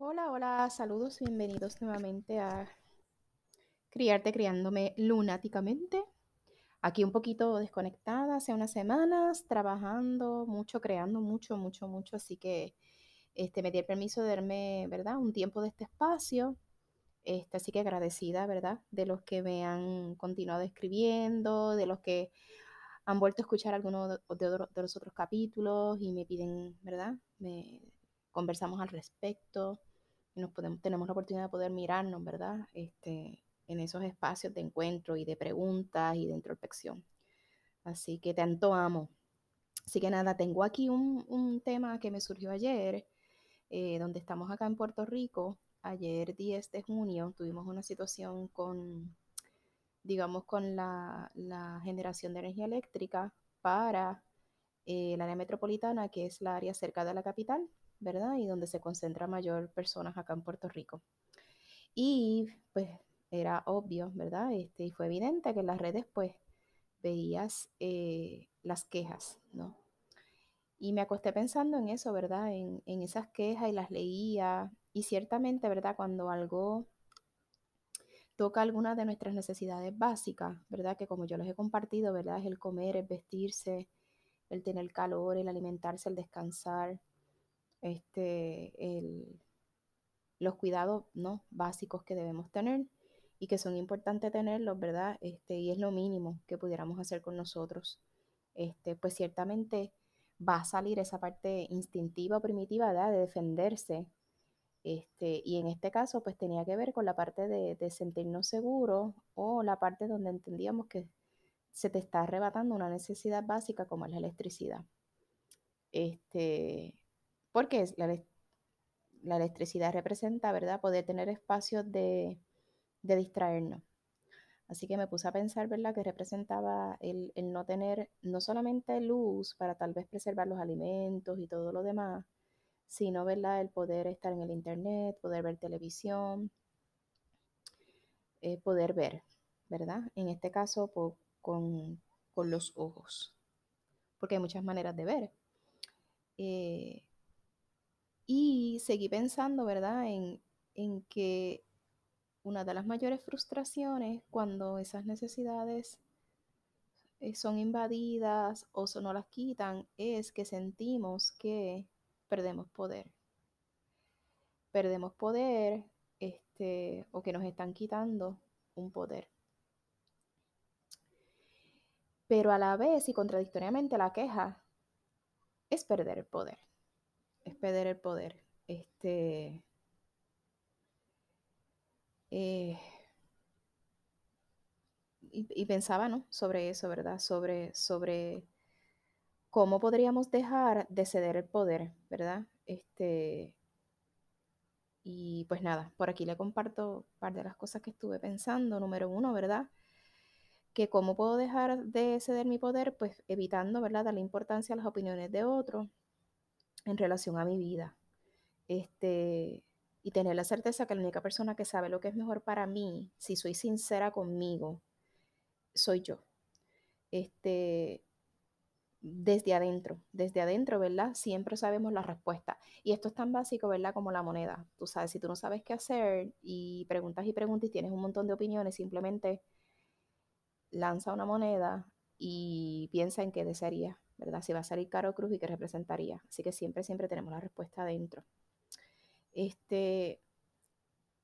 Hola, hola, saludos, bienvenidos nuevamente a Criarte Criándome Lunáticamente. Aquí un poquito desconectada hace unas semanas, trabajando mucho, creando mucho, mucho, mucho, así que este, me di el permiso de darme, ¿verdad? Un tiempo de este espacio. Este, así que agradecida, ¿verdad? De los que me han continuado escribiendo, de los que han vuelto a escuchar algunos de, de los otros capítulos y me piden, ¿verdad? Me conversamos al respecto nos podemos, tenemos la oportunidad de poder mirarnos, ¿verdad? Este, en esos espacios de encuentro y de preguntas y de introspección. Así que tanto amo. Así que nada, tengo aquí un, un tema que me surgió ayer, eh, donde estamos acá en Puerto Rico. Ayer 10 de junio tuvimos una situación con, digamos, con la, la generación de energía eléctrica para eh, el área metropolitana, que es la área cerca de la capital, ¿verdad? Y donde se concentra mayor personas acá en Puerto Rico. Y pues era obvio, ¿verdad? Este, y fue evidente que en las redes pues veías eh, las quejas, ¿no? Y me acosté pensando en eso, ¿verdad? En, en esas quejas y las leía. Y ciertamente, ¿verdad? Cuando algo toca alguna de nuestras necesidades básicas, ¿verdad? Que como yo les he compartido, ¿verdad? Es el comer, el vestirse, el tener calor, el alimentarse, el descansar, este, el, los cuidados ¿no? básicos que debemos tener y que son importantes tenerlos, ¿verdad? Este, y es lo mínimo que pudiéramos hacer con nosotros. Este, pues ciertamente va a salir esa parte instintiva o primitiva ¿verdad? de defenderse. Este, y en este caso, pues tenía que ver con la parte de, de sentirnos seguros o la parte donde entendíamos que se te está arrebatando una necesidad básica como es la electricidad. Este, porque la, la electricidad representa, ¿verdad? Poder tener espacios de, de, distraernos. Así que me puse a pensar, ¿verdad? Que representaba el, el, no tener no solamente luz para tal vez preservar los alimentos y todo lo demás, sino, ¿verdad? El poder estar en el internet, poder ver televisión, eh, poder ver, ¿verdad? En este caso, con, con, los ojos, porque hay muchas maneras de ver. Eh, y seguí pensando, ¿verdad?, en, en que una de las mayores frustraciones cuando esas necesidades eh, son invadidas o no las quitan es que sentimos que perdemos poder. Perdemos poder este, o que nos están quitando un poder. Pero a la vez y contradictoriamente la queja es perder el poder perder el poder. Este, eh, y, pensaba, ¿no? Sobre eso, ¿verdad? Sobre, sobre cómo podríamos dejar de ceder el poder, ¿verdad? Este, y pues nada, por aquí le comparto un par de las cosas que estuve pensando. Número uno, ¿verdad? Que cómo puedo dejar de ceder mi poder, pues evitando, ¿verdad? Darle importancia a las opiniones de otros en relación a mi vida. Este, y tener la certeza que la única persona que sabe lo que es mejor para mí, si soy sincera conmigo, soy yo. Este, desde adentro, desde adentro, ¿verdad? Siempre sabemos la respuesta. Y esto es tan básico, ¿verdad? Como la moneda. Tú sabes, si tú no sabes qué hacer y preguntas y preguntas y tienes un montón de opiniones, simplemente lanza una moneda y piensa en qué desearía ¿verdad? Si va a salir caro cruz y qué representaría. Así que siempre, siempre tenemos la respuesta adentro. Este,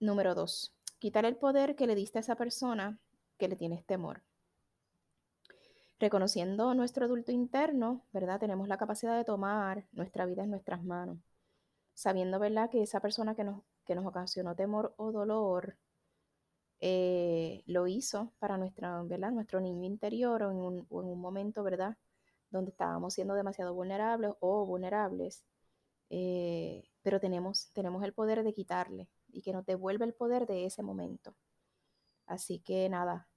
número dos, quitar el poder que le diste a esa persona que le tienes temor. Reconociendo nuestro adulto interno, ¿verdad? Tenemos la capacidad de tomar nuestra vida en nuestras manos. Sabiendo, ¿verdad? Que esa persona que nos, que nos ocasionó temor o dolor eh, lo hizo para nuestra, ¿verdad? nuestro niño interior o en un, o en un momento, ¿verdad? Donde estábamos siendo demasiado vulnerables o vulnerables, eh, pero tenemos, tenemos el poder de quitarle y que nos devuelve el poder de ese momento. Así que nada,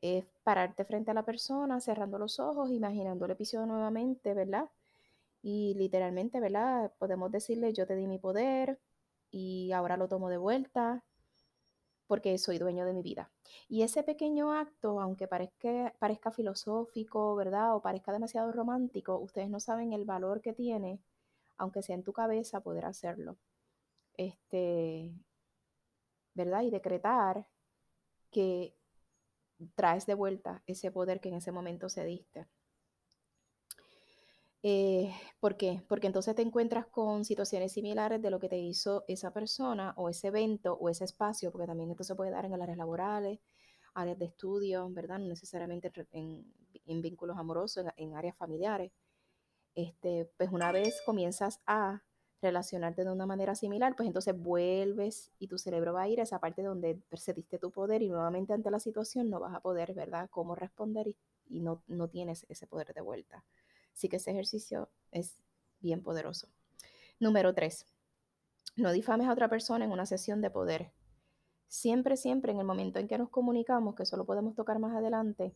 es pararte frente a la persona, cerrando los ojos, imaginando el episodio nuevamente, ¿verdad? Y literalmente, ¿verdad? Podemos decirle, yo te di mi poder y ahora lo tomo de vuelta, porque soy dueño de mi vida. Y ese pequeño acto, aunque parezca, parezca filosófico, ¿verdad? O parezca demasiado romántico, ustedes no saben el valor que tiene, aunque sea en tu cabeza, poder hacerlo. este, ¿verdad? Y decretar que traes de vuelta ese poder que en ese momento se diste. Eh, ¿Por qué? Porque entonces te encuentras con situaciones similares de lo que te hizo esa persona o ese evento o ese espacio, porque también esto se puede dar en áreas laborales, áreas de estudio, ¿verdad? No necesariamente en, vínculos amorosos, en, áreas familiares. Este, pues una vez comienzas a relacionarte de una manera similar, pues entonces vuelves y tu cerebro va a ir a esa parte donde percibiste tu poder y nuevamente ante la situación no vas a poder, ¿verdad?, cómo responder y, y no, no tienes ese poder de vuelta. Así que ese ejercicio es bien poderoso. Número tres, no difames a otra persona en una sesión de poder. Siempre, siempre en el momento en que nos comunicamos, que solo podemos tocar más adelante,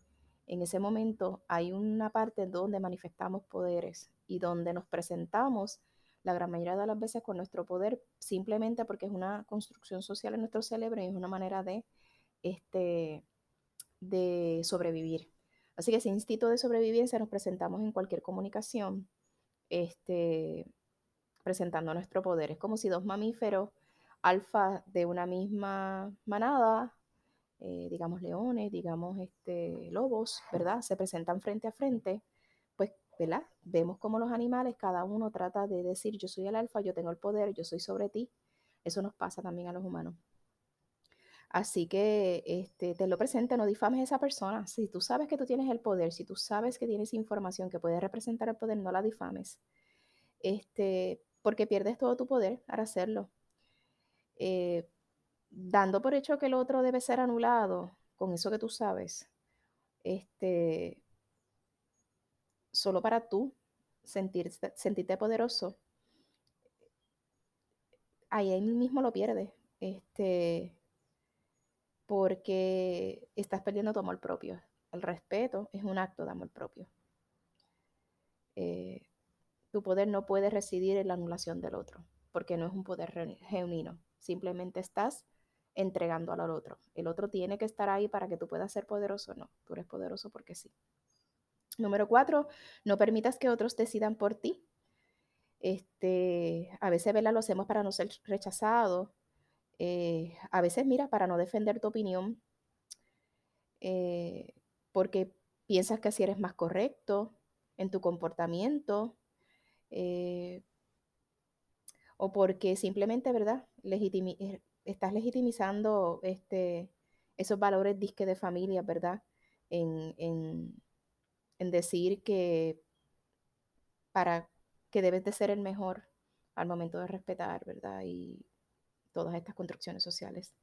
en ese momento hay una parte donde manifestamos poderes y donde nos presentamos la gran mayoría de las veces con nuestro poder simplemente porque es una construcción social en nuestro cerebro y es una manera de, este, de sobrevivir. Así que ese instinto de sobrevivencia nos presentamos en cualquier comunicación, este, presentando nuestro poder. Es como si dos mamíferos alfa de una misma manada, eh, digamos leones, digamos este, lobos, ¿verdad? Se presentan frente a frente, pues, ¿verdad? Vemos como los animales, cada uno trata de decir, yo soy el alfa, yo tengo el poder, yo soy sobre ti. Eso nos pasa también a los humanos. Así que este, te lo presente, no difames a esa persona. Si tú sabes que tú tienes el poder, si tú sabes que tienes información que puede representar el poder, no la difames. Este, porque pierdes todo tu poder para hacerlo. Eh, dando por hecho que el otro debe ser anulado, con eso que tú sabes, este, solo para tú sentirte, poderoso, ahí mismo lo pierdes. Este, porque estás perdiendo tu amor propio. El respeto es un acto de amor propio. Eh, tu poder no puede residir en la anulación del otro, porque no es un poder genuino. Simplemente estás entregando al otro. El otro tiene que estar ahí para que tú puedas ser poderoso. No, tú eres poderoso porque sí. Número cuatro, no permitas que otros decidan por ti. Este, a veces, ¿verdad? Lo hacemos para no ser rechazados eh, a veces, mira, para no defender tu opinión, eh, porque piensas que así eres más correcto en tu comportamiento, eh, o porque simplemente, ¿verdad? estás legitimizando este, esos valores disque de familia, ¿verdad? En, en, en decir que para que debes de ser el mejor al momento de respetar, ¿verdad? Y todas estas construcciones sociales.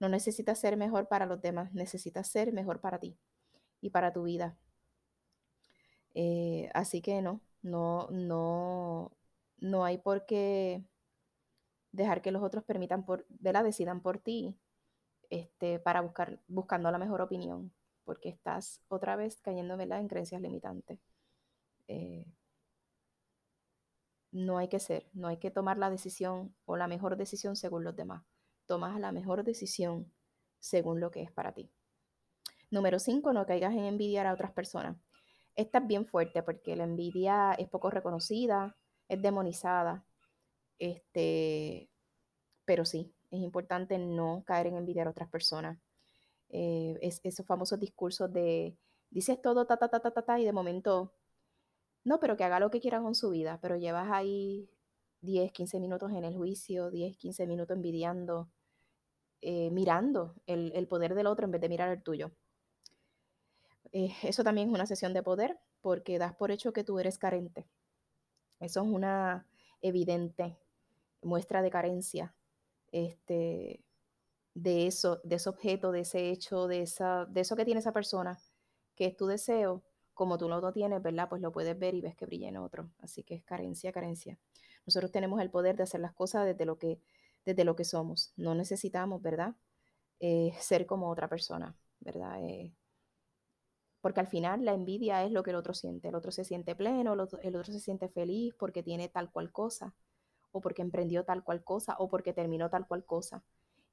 No necesitas ser mejor para los demás, necesitas ser mejor para ti y para tu vida. Eh, así que no, no, no, no hay por qué dejar que los otros permitan por, la decidan por ti, este, para buscar, buscando la mejor opinión, porque estás otra vez cayendo en creencias limitantes. Eh, no hay que ser, no hay que tomar la decisión o la mejor decisión según los demás. Tomas la mejor decisión según lo que es para ti. Número 5, no caigas en envidiar a otras personas. Esta es bien fuerte porque la envidia es poco reconocida, es demonizada. Este, pero sí, es importante no caer en envidiar a otras personas. Eh, es, esos famosos discursos de dices todo ta ta ta ta ta ta y de momento no, pero que haga lo que quiera con su vida, pero llevas ahí 10, 15 minutos en el juicio, 10, 15 minutos envidiando, eh, mirando el, poder del otro en vez de mirar el tuyo. Eh, eso también es una sesión de poder porque das por hecho que tú eres carente. Eso es una evidente muestra de carencia este, de eso, de ese objeto, de ese hecho, de, esa, de eso que tiene esa persona, que es tu deseo como tú no lo tienes, ¿verdad? Pues lo puedes ver y ves que brilla en otro. Así que es carencia, carencia. Nosotros tenemos el poder de hacer las cosas desde lo que, desde lo que somos. No necesitamos, ¿verdad? Eh, ser como otra persona, ¿verdad? Eh, porque al final la envidia es lo que el otro siente. El otro se siente pleno, el otro, el otro se siente feliz porque tiene tal cual cosa, o porque emprendió tal cual cosa, o porque terminó tal cual cosa.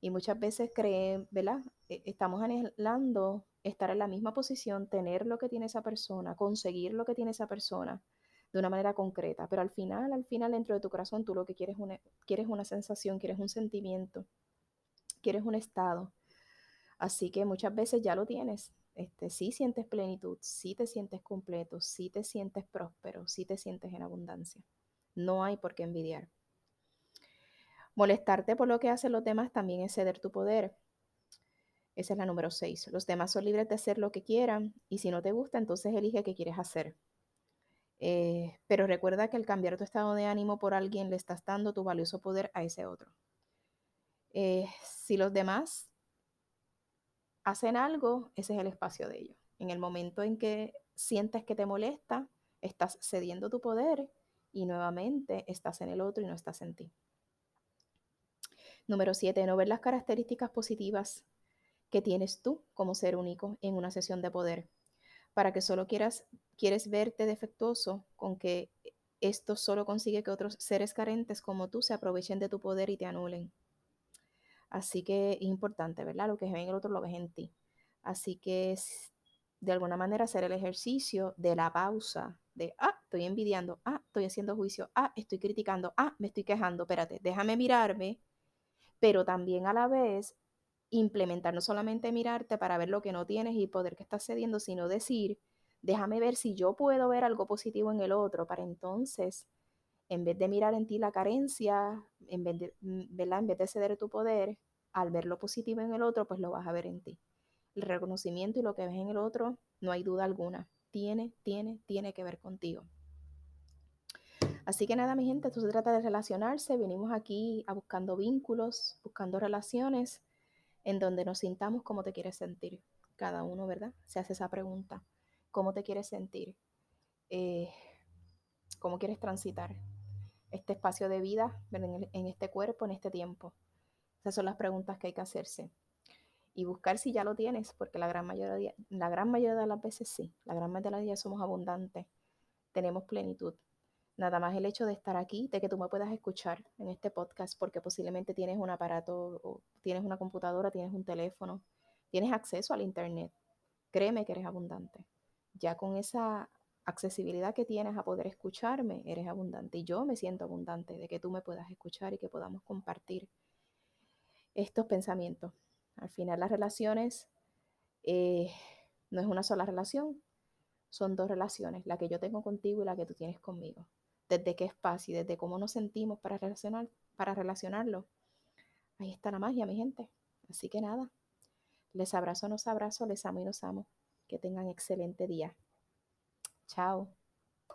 Y muchas veces creen, ¿verdad? E, estamos anhelando estar en la misma posición, tener lo que tiene esa persona, conseguir lo que tiene esa persona, de una manera concreta, pero al final, al final, dentro de tu corazón, tú lo que quieres, una, quieres una sensación, quieres un sentimiento, quieres un estado. Así que muchas veces ya lo tienes. Este, sí sientes plenitud, sí te sientes completo, sí te sientes próspero, sí te sientes en abundancia. No hay por qué envidiar. Molestarte por lo que hacen los demás también es ceder tu poder. Esa es la número 6. Los demás son libres de hacer lo que quieran y si no te gusta, entonces elige qué quieres hacer. Eh, pero recuerda que al cambiar tu estado de ánimo por alguien, le estás dando tu valioso poder a ese otro. Eh, si los demás hacen algo, ese es el espacio de ellos. En el momento en que sientes que te molesta, estás cediendo tu poder y nuevamente estás en el otro y no estás en ti. Número 7. No ver las características positivas que tienes tú como ser único en una sesión de poder. Para que solo quieras, quieres verte defectuoso con que esto solo consigue que otros seres carentes como tú se aprovechen de tu poder y te anulen. Así que es importante, ¿verdad? Lo que ven en el otro lo ves en ti. Así que es, de alguna manera hacer el ejercicio de la pausa, de, ah, estoy envidiando, ah, estoy haciendo juicio, ah, estoy criticando, ah, me estoy quejando, espérate, déjame mirarme pero también a la vez implementar no solamente mirarte para ver lo que no tienes y poder que estás cediendo, sino decir, déjame ver si yo puedo ver algo positivo en el otro para entonces, en vez de mirar en ti la carencia, en vez de, mm, En vez de ceder tu poder, al ver lo positivo en el otro, pues lo vas a ver en ti. El reconocimiento y lo que ves en el otro, no hay duda alguna, tiene, tiene, tiene que ver contigo. Así que nada, mi gente, esto se trata de relacionarse. Venimos aquí a buscando vínculos, buscando relaciones en donde nos sintamos como te quieres sentir. Cada uno, ¿verdad? Se hace esa pregunta. ¿Cómo te quieres sentir? Eh, ¿Cómo quieres transitar este espacio de vida en este cuerpo, en este tiempo? Esas son las preguntas que hay que hacerse. Y buscar si ya lo tienes, porque la gran mayoría, la gran mayoría de las veces sí. La gran mayoría de las veces somos abundantes. Tenemos plenitud Nada más el hecho de estar aquí, de que tú me puedas escuchar en este podcast, porque posiblemente tienes un aparato, o tienes una computadora, tienes un teléfono, tienes acceso al Internet. Créeme que eres abundante. Ya con esa accesibilidad que tienes a poder escucharme, eres abundante. Y yo me siento abundante de que tú me puedas escuchar y que podamos compartir estos pensamientos. Al final las relaciones eh, no es una sola relación, son dos relaciones, la que yo tengo contigo y la que tú tienes conmigo desde qué espacio y desde cómo nos sentimos para, relacionar, para relacionarlo. Ahí está la magia, mi gente. Así que nada, les abrazo, nos abrazo, les amo y nos amo. Que tengan excelente día. Chao.